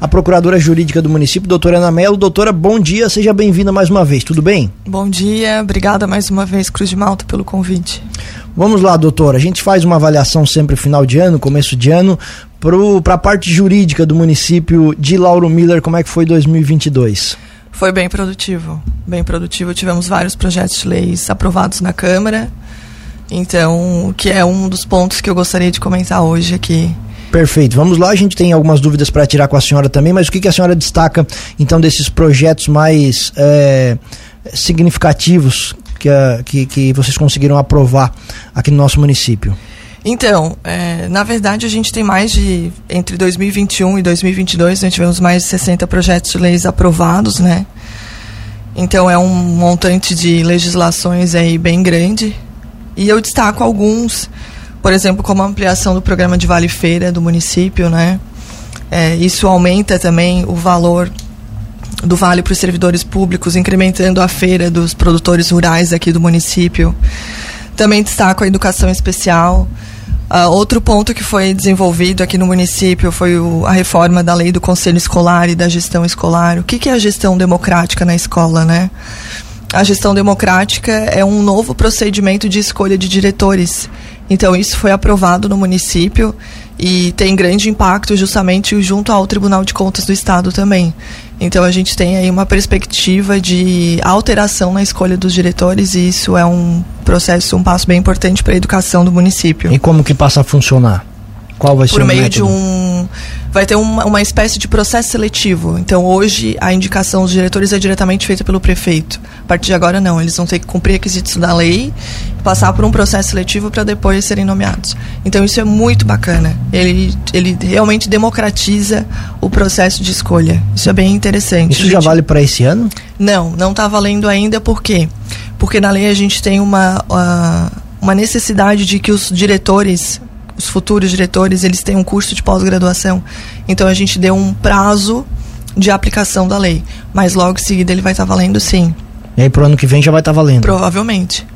a procuradora jurídica do município, doutora Ana Mello. Doutora, bom dia, seja bem-vinda mais uma vez, tudo bem? Bom dia, obrigada mais uma vez, Cruz de Malta, pelo convite. Vamos lá, doutora, a gente faz uma avaliação sempre final de ano, começo de ano, para a parte jurídica do município de Lauro Miller, como é que foi 2022? Foi bem produtivo, bem produtivo. Tivemos vários projetos de leis aprovados na Câmara, então, que é um dos pontos que eu gostaria de comentar hoje aqui. Perfeito. Vamos lá, a gente tem algumas dúvidas para tirar com a senhora também, mas o que, que a senhora destaca, então, desses projetos mais é, significativos que, que, que vocês conseguiram aprovar aqui no nosso município? Então, é, na verdade, a gente tem mais de. Entre 2021 e 2022, nós tivemos mais de 60 projetos de leis aprovados, né? Então, é um montante de legislações aí bem grande. E eu destaco alguns, por exemplo, como a ampliação do programa de Vale Feira do município, né? É, isso aumenta também o valor do vale para os servidores públicos, incrementando a feira dos produtores rurais aqui do município. Também destaco a educação especial. Uh, outro ponto que foi desenvolvido aqui no município foi o, a reforma da lei do conselho escolar e da gestão escolar. O que, que é a gestão democrática na escola, né? A gestão democrática é um novo procedimento de escolha de diretores. Então, isso foi aprovado no município e tem grande impacto justamente junto ao Tribunal de Contas do Estado também. Então a gente tem aí uma perspectiva de alteração na escolha dos diretores e isso é um processo, um passo bem importante para a educação do município. E como que passa a funcionar? Qual vai Por ser o meio método? de um vai ter uma, uma espécie de processo seletivo. Então hoje a indicação dos diretores é diretamente feita pelo prefeito. A partir de agora não, eles vão ter que cumprir requisitos da lei, passar por um processo seletivo para depois serem nomeados. Então isso é muito bacana. Ele ele realmente democratiza o processo de escolha. Isso é bem interessante. Isso já gente. vale para esse ano? Não, não está valendo ainda por quê? Porque na lei a gente tem uma, uh, uma necessidade de que os diretores, os futuros diretores, eles tenham um curso de pós-graduação. Então a gente deu um prazo de aplicação da lei. Mas logo em seguida ele vai estar tá valendo sim. E aí pro ano que vem já vai estar tá valendo? Provavelmente.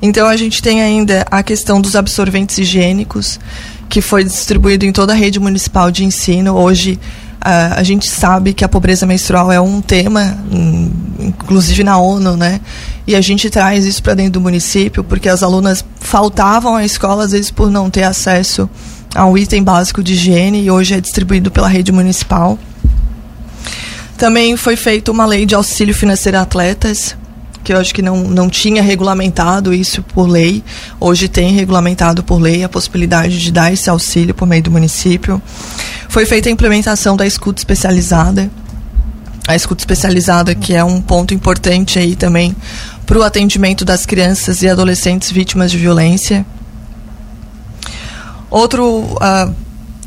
Então a gente tem ainda a questão dos absorventes higiênicos, que foi distribuído em toda a rede municipal de ensino. Hoje Uh, a gente sabe que a pobreza menstrual é um tema, um, inclusive na ONU, né? E a gente traz isso para dentro do município porque as alunas faltavam à escola às vezes por não ter acesso a um item básico de higiene e hoje é distribuído pela rede municipal. Também foi feita uma lei de auxílio financeiro a atletas, que eu acho que não, não tinha regulamentado isso por lei. Hoje tem regulamentado por lei a possibilidade de dar esse auxílio por meio do município. Foi feita a implementação da escuta especializada. A escuta especializada, que é um ponto importante aí também para o atendimento das crianças e adolescentes vítimas de violência. Outro, uh,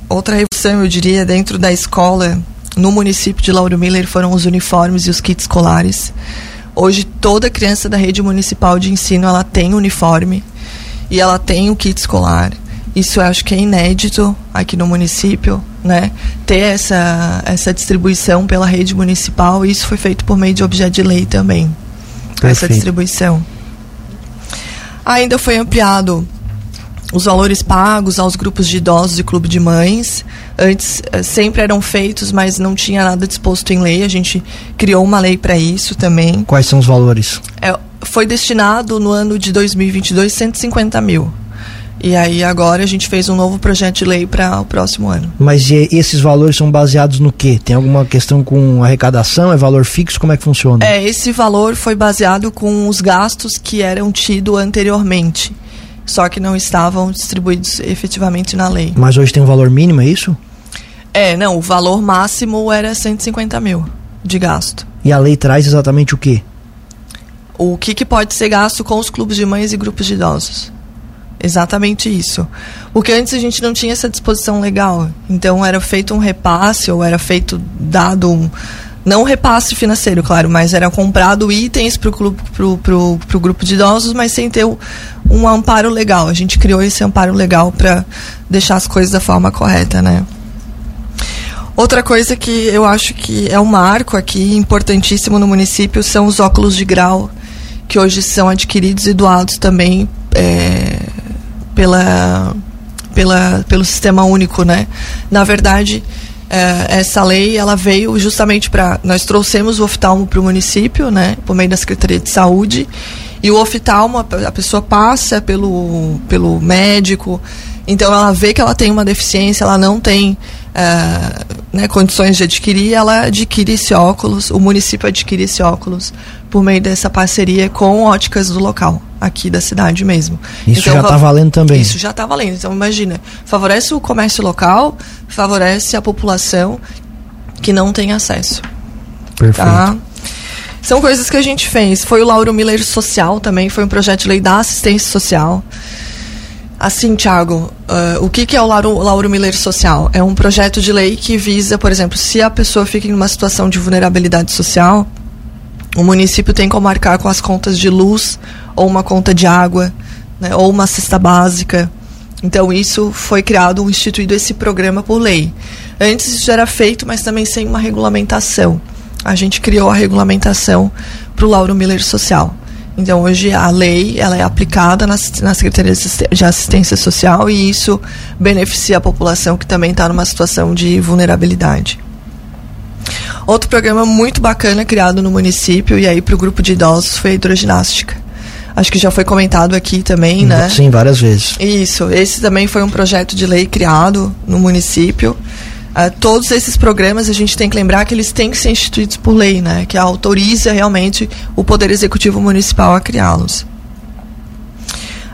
outra revolução, eu diria, dentro da escola, no município de Lauro Miller, foram os uniformes e os kits escolares. Hoje toda criança da rede municipal de ensino ela tem uniforme e ela tem o kit escolar. Isso eu acho que é inédito aqui no município, né? Ter essa, essa distribuição pela rede municipal, isso foi feito por meio de objeto de lei também. Perfeito. Essa distribuição. Ainda foi ampliado os valores pagos aos grupos de idosos e clube de mães. Antes sempre eram feitos, mas não tinha nada disposto em lei. A gente criou uma lei para isso também. Quais são os valores? É, foi destinado no ano de 2022 150 mil. E aí agora a gente fez um novo projeto de lei para o próximo ano. Mas esses valores são baseados no quê? Tem alguma questão com arrecadação? É valor fixo? Como é que funciona? É, esse valor foi baseado com os gastos que eram tidos anteriormente só que não estavam distribuídos efetivamente na lei. Mas hoje tem um valor mínimo, é isso? É, não, o valor máximo era 150 mil de gasto. E a lei traz exatamente o quê? O que, que pode ser gasto com os clubes de mães e grupos de idosos. Exatamente isso. Porque antes a gente não tinha essa disposição legal. Então era feito um repasse ou era feito dado um, não repasse financeiro, claro, mas era comprado itens para o grupo de idosos, mas sem ter um amparo legal. A gente criou esse amparo legal para deixar as coisas da forma correta, né? Outra coisa que eu acho que é um marco aqui importantíssimo no município são os óculos de grau, que hoje são adquiridos e doados também é, pela, pela, pelo sistema único, né? Na verdade, essa lei ela veio justamente para nós trouxemos o oftalmo para o município, né, por meio da Secretaria de Saúde, e o oftalmo a pessoa passa pelo pelo médico, então ela vê que ela tem uma deficiência, ela não tem uh, né, condições de adquirir, ela adquire esse óculos, o município adquire esse óculos por meio dessa parceria com óticas do local, aqui da cidade mesmo. Isso então, já está valendo também. Isso já está valendo. Então imagina, favorece o comércio local, favorece a população que não tem acesso. Perfeito. Tá? São coisas que a gente fez. Foi o Lauro Miller Social também, foi um projeto de lei da assistência social. Assim, Thiago, uh, o que, que é o Lauro, Lauro Miller Social? É um projeto de lei que visa, por exemplo, se a pessoa fica em uma situação de vulnerabilidade social, o município tem como marcar com as contas de luz ou uma conta de água, né, ou uma cesta básica. Então isso foi criado, instituído esse programa por lei. Antes isso era feito, mas também sem uma regulamentação. A gente criou a regulamentação para o Lauro Miller Social. Então hoje a lei ela é aplicada na, na Secretaria de Assistência Social e isso beneficia a população que também está numa situação de vulnerabilidade. Outro programa muito bacana criado no município e aí para o grupo de idosos foi a hidroginástica. Acho que já foi comentado aqui também, né? Sim, várias vezes. Isso. Esse também foi um projeto de lei criado no município. Uh, todos esses programas a gente tem que lembrar que eles têm que ser instituídos por lei, né? Que autoriza realmente o Poder Executivo Municipal a criá-los.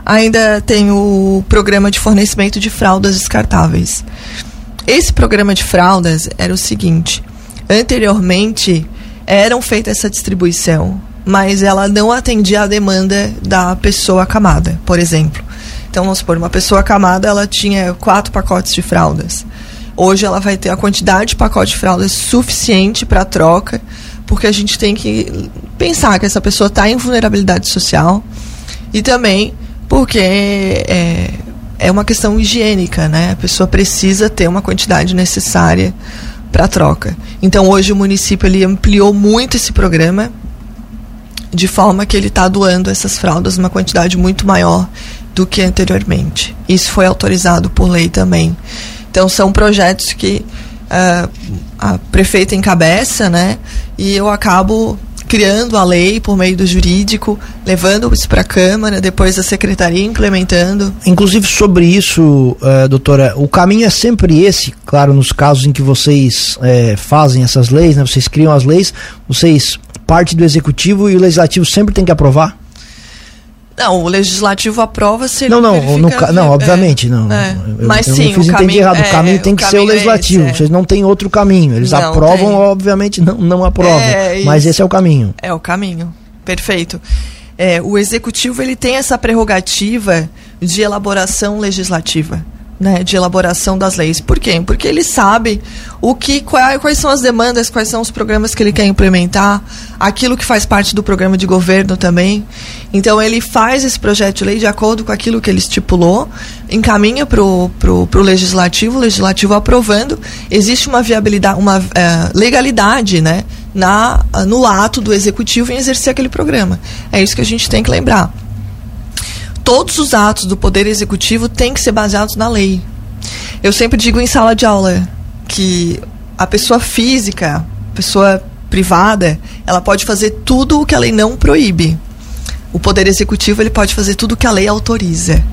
Ainda tem o programa de fornecimento de fraldas descartáveis. Esse programa de fraldas era o seguinte: Anteriormente, eram feita essa distribuição, mas ela não atendia à demanda da pessoa acamada, por exemplo. Então, vamos supor, uma pessoa acamada, ela tinha quatro pacotes de fraldas. Hoje ela vai ter a quantidade de pacote de fraldas suficiente para troca, porque a gente tem que pensar que essa pessoa está em vulnerabilidade social e também porque é, é uma questão higiênica, né? A pessoa precisa ter uma quantidade necessária para troca. Então hoje o município ele ampliou muito esse programa de forma que ele está doando essas fraldas numa quantidade muito maior do que anteriormente. Isso foi autorizado por lei também. Então são projetos que uh, a prefeita encabeça, né? E eu acabo criando a lei por meio do jurídico, levando isso para a Câmara, depois a Secretaria implementando. Inclusive sobre isso, uh, doutora, o caminho é sempre esse, claro, nos casos em que vocês uh, fazem essas leis, né, vocês criam as leis, vocês parte do Executivo e o Legislativo sempre tem que aprovar? Não, o legislativo aprova se Não, não, no, não, é, obviamente, não. É. Eu, Mas eu sim, fiz o caminho, errado. o caminho é, tem que ser o legislativo. É esse, Vocês não têm outro caminho. Eles não aprovam, tem. obviamente, não, não aprovam. É, mas esse é o caminho. É o caminho. Perfeito. É, o executivo ele tem essa prerrogativa de elaboração legislativa né, de elaboração das leis. Por quê? Porque ele sabe o que quais, são as demandas, quais são os programas que ele quer implementar, aquilo que faz parte do programa de governo também. Então ele faz esse projeto de lei de acordo com aquilo que ele estipulou, encaminha para o pro, pro legislativo, o legislativo aprovando. Existe uma viabilidade, uma uh, legalidade, né, na, no ato do executivo em exercer aquele programa. É isso que a gente tem que lembrar todos os atos do Poder Executivo têm que ser baseados na lei. Eu sempre digo em sala de aula que a pessoa física, pessoa privada, ela pode fazer tudo o que a lei não proíbe. O Poder Executivo ele pode fazer tudo o que a lei autoriza.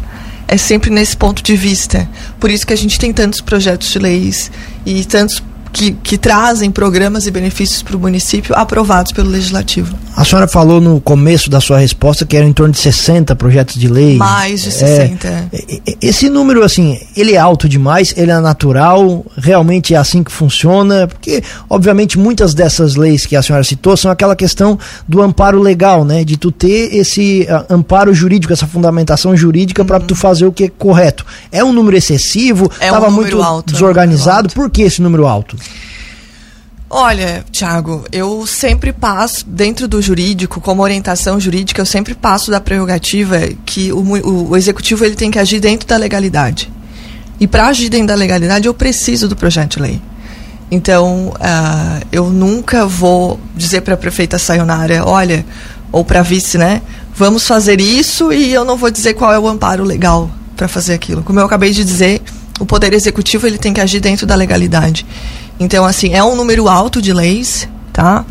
É sempre nesse ponto de vista. Por isso que a gente tem tantos projetos de leis e tantos que, que trazem programas e benefícios para o município aprovados pelo Legislativo. A senhora falou no começo da sua resposta que eram em torno de 60 projetos de lei. Mais de 60. É, esse número, assim, ele é alto demais, ele é natural, realmente é assim que funciona, porque, obviamente, muitas dessas leis que a senhora citou são aquela questão do amparo legal, né? De tu ter esse uh, amparo jurídico, essa fundamentação jurídica uhum. para tu fazer o que é correto. É um número excessivo, estava é um muito alto, desorganizado. É um por que esse número alto? Olha, Tiago, eu sempre passo, dentro do jurídico, como orientação jurídica, eu sempre passo da prerrogativa que o, o, o executivo ele tem que agir dentro da legalidade. E para agir dentro da legalidade, eu preciso do projeto de lei. Então, uh, eu nunca vou dizer para a prefeita Sayonara, olha, ou para a vice, né? Vamos fazer isso e eu não vou dizer qual é o amparo legal para fazer aquilo. Como eu acabei de dizer, o poder executivo ele tem que agir dentro da legalidade. Então, assim, é um número alto de leis, tá?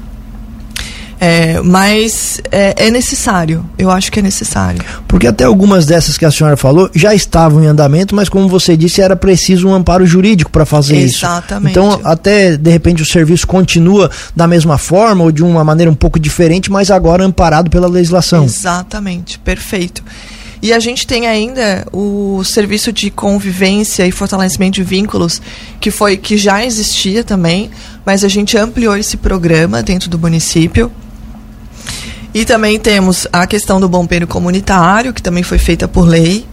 É, mas é, é, necessário, eu acho que é necessário. Porque até algumas dessas que a senhora falou já estavam em andamento, mas como você disse, era preciso um amparo jurídico para fazer Exatamente. isso. Exatamente. Então, até de repente o serviço continua da mesma forma ou de uma maneira um pouco diferente, mas agora amparado pela legislação. Exatamente, perfeito. E a gente tem ainda o serviço de convivência e fortalecimento de vínculos, que foi que já existia também, mas a gente ampliou esse programa dentro do município. E também temos a questão do bombeiro comunitário, que também foi feita por lei.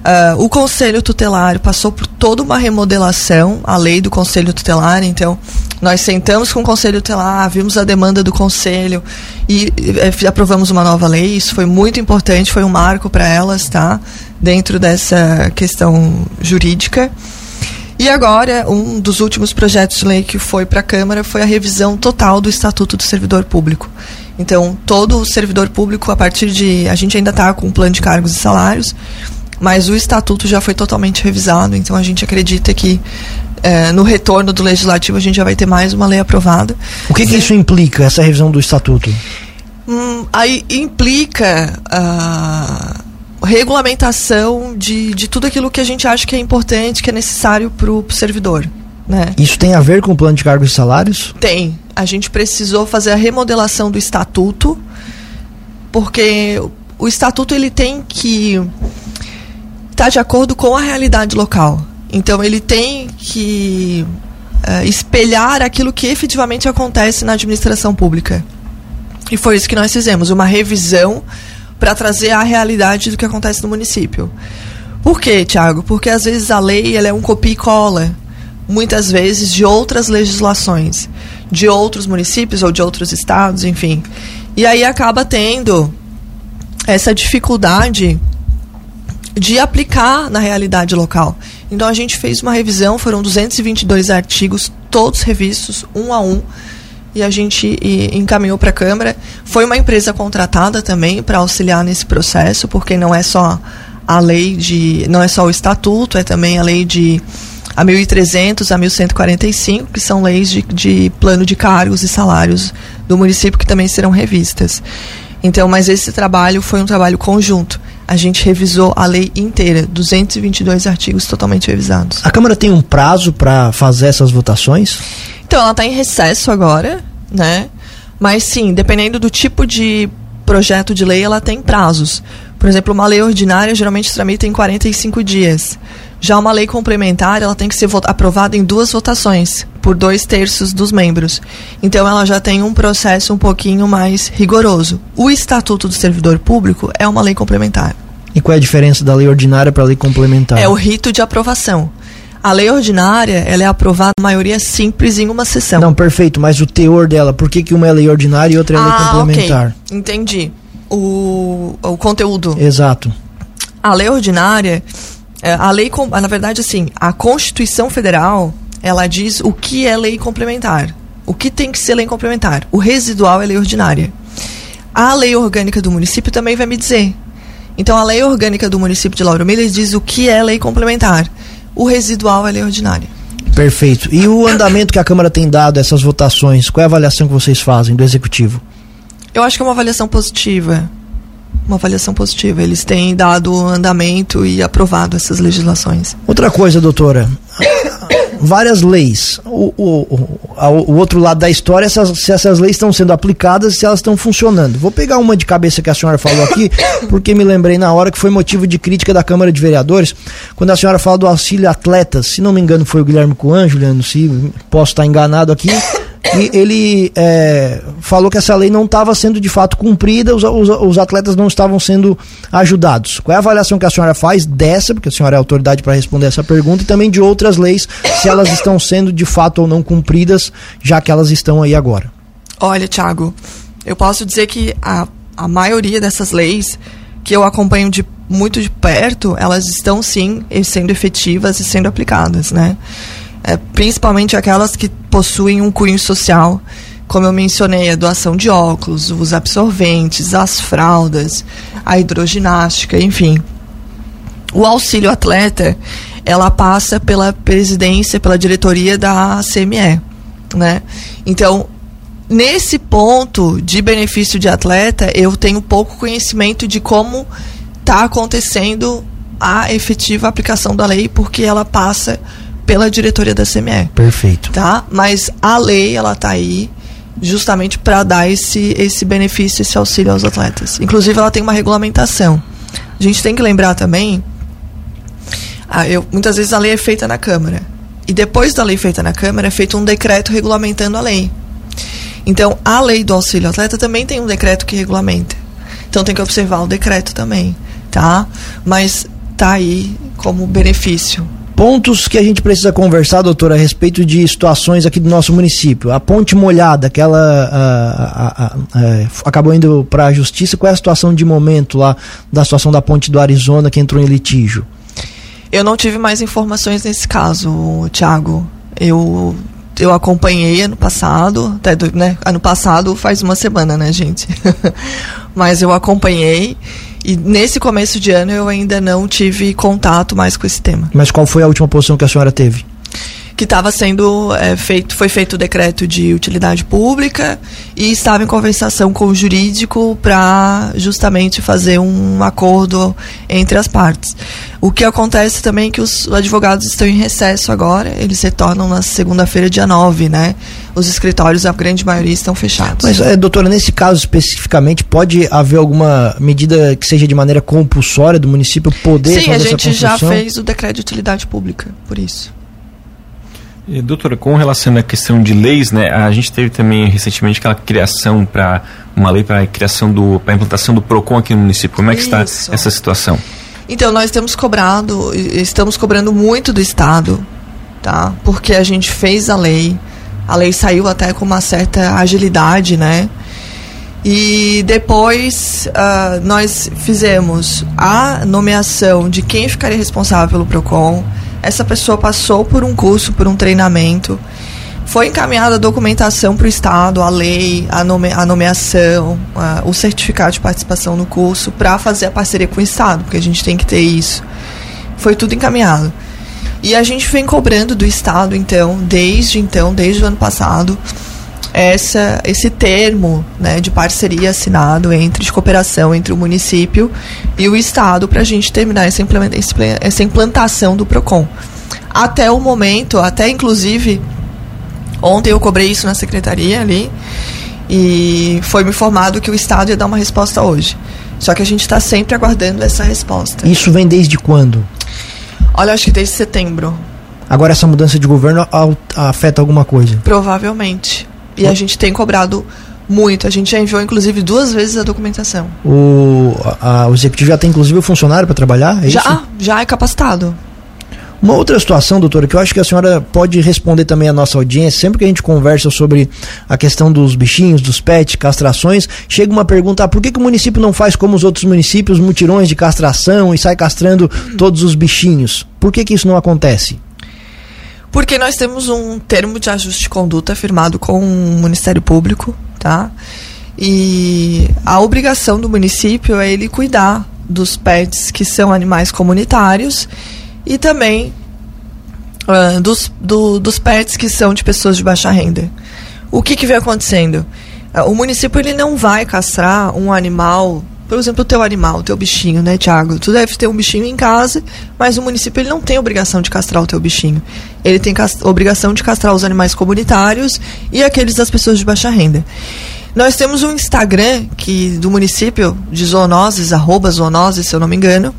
Uh, o Conselho Tutelar passou por toda uma remodelação, a lei do Conselho Tutelar, então nós sentamos com o Conselho Tutelar, vimos a demanda do Conselho e eh, aprovamos uma nova lei, isso foi muito importante, foi um marco para elas, tá? Dentro dessa questão jurídica. E agora, um dos últimos projetos de lei que foi para a Câmara foi a revisão total do Estatuto do Servidor Público. Então, todo servidor público, a partir de. A gente ainda está com um plano de cargos e salários, mas o estatuto já foi totalmente revisado, então a gente acredita que é, no retorno do legislativo a gente já vai ter mais uma lei aprovada. O que, que isso implica, essa revisão do estatuto? Hum, aí implica a regulamentação de, de tudo aquilo que a gente acha que é importante, que é necessário para o servidor. Né? Isso tem a ver com o plano de cargos e salários? Tem. A gente precisou fazer a remodelação do estatuto, porque o estatuto ele tem que está de acordo com a realidade local. Então ele tem que uh, espelhar aquilo que efetivamente acontece na administração pública. E foi isso que nós fizemos, uma revisão para trazer a realidade do que acontece no município. Por quê, Tiago? Porque às vezes a lei ela é um copia e cola, muitas vezes de outras legislações, de outros municípios ou de outros estados, enfim. E aí acaba tendo essa dificuldade de aplicar na realidade local. Então a gente fez uma revisão, foram 222 artigos, todos revistos, um a um, e a gente e, encaminhou para a Câmara. Foi uma empresa contratada também para auxiliar nesse processo, porque não é só a lei de. não é só o estatuto, é também a lei de a 1300 a 1145, que são leis de, de plano de cargos e salários do município que também serão revistas. Então, mas esse trabalho foi um trabalho conjunto a gente revisou a lei inteira, 222 artigos totalmente revisados. A Câmara tem um prazo para fazer essas votações? Então, ela está em recesso agora, né? Mas sim, dependendo do tipo de projeto de lei, ela tem prazos. Por exemplo, uma lei ordinária geralmente tramita em 45 dias. Já uma lei complementar, ela tem que ser aprovada em duas votações, por dois terços dos membros. Então, ela já tem um processo um pouquinho mais rigoroso. O Estatuto do Servidor Público é uma lei complementar. E qual é a diferença da lei ordinária para a lei complementar? É o rito de aprovação. A lei ordinária, ela é aprovada na maioria simples em uma sessão. Não, perfeito, mas o teor dela, por que, que uma é lei ordinária e outra é ah, lei complementar? Okay. Entendi. O, o conteúdo. Exato. A lei ordinária, é, a lei, na verdade, assim, a Constituição Federal, ela diz o que é lei complementar. O que tem que ser lei complementar. O residual é lei ordinária. A lei orgânica do município também vai me dizer. Então, a lei orgânica do município de Lauro Miller diz o que é lei complementar. O residual é lei ordinária. Perfeito. E o andamento que a Câmara tem dado a essas votações, qual é a avaliação que vocês fazem do Executivo? Eu acho que é uma avaliação positiva uma avaliação positiva. Eles têm dado andamento e aprovado essas legislações. Outra coisa, doutora. Várias leis. O, o, o, o, outro lado da história é essas, se essas leis estão sendo aplicadas se elas estão funcionando. Vou pegar uma de cabeça que a senhora falou aqui, porque me lembrei na hora que foi motivo de crítica da Câmara de Vereadores, quando a senhora fala do auxílio atletas. Se não me engano, foi o Guilherme Coan, Juliano, se posso estar enganado aqui ele é, falou que essa lei não estava sendo de fato cumprida, os, os, os, atletas não estavam sendo ajudados. Qual é a avaliação que a senhora faz dessa, porque a senhora é autoridade para responder essa pergunta, e também de outras leis, se elas estão sendo de fato ou não cumpridas, já que elas estão aí agora? Olha, Thiago, eu posso dizer que a, a maioria dessas leis que eu acompanho de muito de perto, elas estão sim sendo efetivas e sendo aplicadas, né? É, principalmente aquelas que possuem um cunho social, como eu mencionei, a doação de óculos, os absorventes, as fraldas, a hidroginástica, enfim. O auxílio atleta, ela passa pela presidência, pela diretoria da CME, né? Então, nesse ponto de benefício de atleta, eu tenho pouco conhecimento de como está acontecendo a efetiva aplicação da lei, porque ela passa pela diretoria da CME. Perfeito. Tá? Mas a lei, ela tá aí justamente para dar esse, esse benefício, esse auxílio aos atletas. Inclusive, ela tem uma regulamentação. A gente tem que lembrar também, ah, eu, muitas vezes a lei é feita na Câmara. E depois da lei feita na Câmara, é feito um decreto regulamentando a lei. Então, a lei do auxílio atleta também tem um decreto que regulamenta. Então, tem que observar o decreto também, tá? Mas tá aí como benefício. Pontos que a gente precisa conversar, doutora, a respeito de situações aqui do nosso município. A ponte molhada, que ela a, a, a, acabou indo para a justiça, qual é a situação de momento lá da situação da ponte do Arizona que entrou em litígio? Eu não tive mais informações nesse caso, Thiago. Eu eu acompanhei ano passado, até do, né? Ano passado faz uma semana, né, gente? Mas eu acompanhei e nesse começo de ano eu ainda não tive contato mais com esse tema. Mas qual foi a última posição que a senhora teve? Que estava sendo é, feito, foi feito o decreto de utilidade pública e estava em conversação com o jurídico para justamente fazer um acordo entre as partes. O que acontece também é que os advogados estão em recesso agora, eles retornam na segunda-feira, dia 9, né? Os escritórios, a grande maioria, estão fechados. Mas, é, doutora, nesse caso especificamente, pode haver alguma medida que seja de maneira compulsória do município poder Sim, fazer a gente já fez o decreto de utilidade pública, por isso. E, doutora, com relação à questão de leis, né, a gente teve também recentemente aquela criação para uma lei para a criação do para implantação do Procon aqui no município. Como é que está essa situação? Então nós temos cobrado, estamos cobrando muito do estado, tá? Porque a gente fez a lei, a lei saiu até com uma certa agilidade, né? E depois uh, nós fizemos a nomeação de quem ficaria responsável pelo Procon essa pessoa passou por um curso, por um treinamento, foi encaminhada a documentação para o Estado, a lei, a, nome, a nomeação, a, o certificado de participação no curso, para fazer a parceria com o Estado, porque a gente tem que ter isso. Foi tudo encaminhado. E a gente vem cobrando do Estado, então, desde então, desde o ano passado, essa, esse termo né, de parceria assinado entre de cooperação entre o município e o estado para a gente terminar essa, essa implantação do Procon. Até o momento, até inclusive ontem eu cobrei isso na secretaria ali e foi me informado que o estado ia dar uma resposta hoje. Só que a gente está sempre aguardando essa resposta. Isso vem desde quando? Olha, acho que desde setembro. Agora essa mudança de governo afeta alguma coisa? Provavelmente. E a gente tem cobrado muito. A gente já enviou, inclusive, duas vezes a documentação. O, a, o executivo já tem, inclusive, o funcionário para trabalhar? É já, isso? já é capacitado. Uma outra situação, doutora, que eu acho que a senhora pode responder também à nossa audiência, sempre que a gente conversa sobre a questão dos bichinhos, dos pets, castrações, chega uma pergunta: ah, por que, que o município não faz como os outros municípios, mutirões de castração e sai castrando todos os bichinhos? Por que, que isso não acontece? Porque nós temos um termo de ajuste de conduta firmado com o Ministério Público, tá? E a obrigação do município é ele cuidar dos pets que são animais comunitários e também uh, dos, do, dos pets que são de pessoas de baixa renda. O que, que vem acontecendo? Uh, o município ele não vai castrar um animal por exemplo, o teu animal, o teu bichinho, né, Tiago? Tu deve ter um bichinho em casa, mas o município ele não tem obrigação de castrar o teu bichinho. Ele tem obrigação de castrar os animais comunitários e aqueles das pessoas de baixa renda. Nós temos um Instagram que do município de zoonoses, arroba zoonoses, se eu não me engano.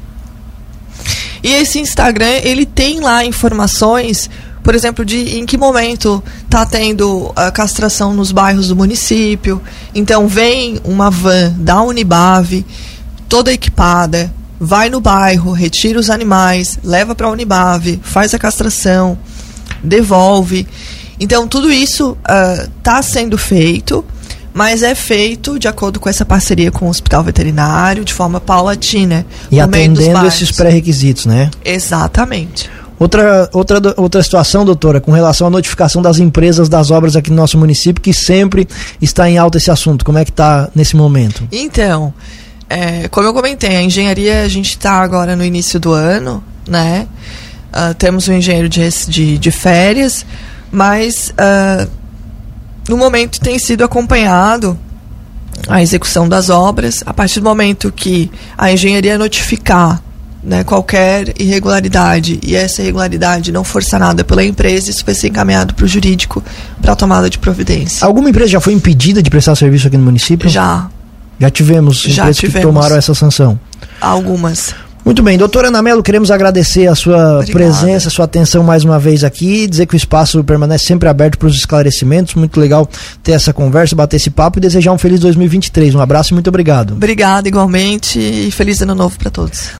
E esse Instagram, ele tem lá informações por exemplo, de em que momento está tendo a castração nos bairros do município. Então vem uma van da Unibave, toda equipada, vai no bairro, retira os animais, leva para a Unibave, faz a castração, devolve. Então tudo isso está uh, sendo feito, mas é feito de acordo com essa parceria com o hospital veterinário, de forma paulatina. E atendendo esses pré-requisitos, né? Exatamente. Outra, outra, outra situação, doutora, com relação à notificação das empresas das obras aqui no nosso município, que sempre está em alta esse assunto. Como é que está nesse momento? Então, é, como eu comentei, a engenharia a gente está agora no início do ano, né? Uh, temos um engenheiro de, de, de férias, mas uh, no momento tem sido acompanhado a execução das obras. A partir do momento que a engenharia notificar né, qualquer irregularidade e essa irregularidade não for sanada pela empresa, isso vai ser encaminhado para o jurídico para tomada de providência. Alguma empresa já foi impedida de prestar serviço aqui no município? Já. Já tivemos já empresas tivemos. que tomaram essa sanção? Algumas. Muito bem, doutora Ana Mello, queremos agradecer a sua Obrigada. presença, a sua atenção mais uma vez aqui, dizer que o espaço permanece sempre aberto para os esclarecimentos, muito legal ter essa conversa, bater esse papo e desejar um feliz 2023. Um abraço e muito obrigado. Obrigada igualmente e feliz ano novo para todos.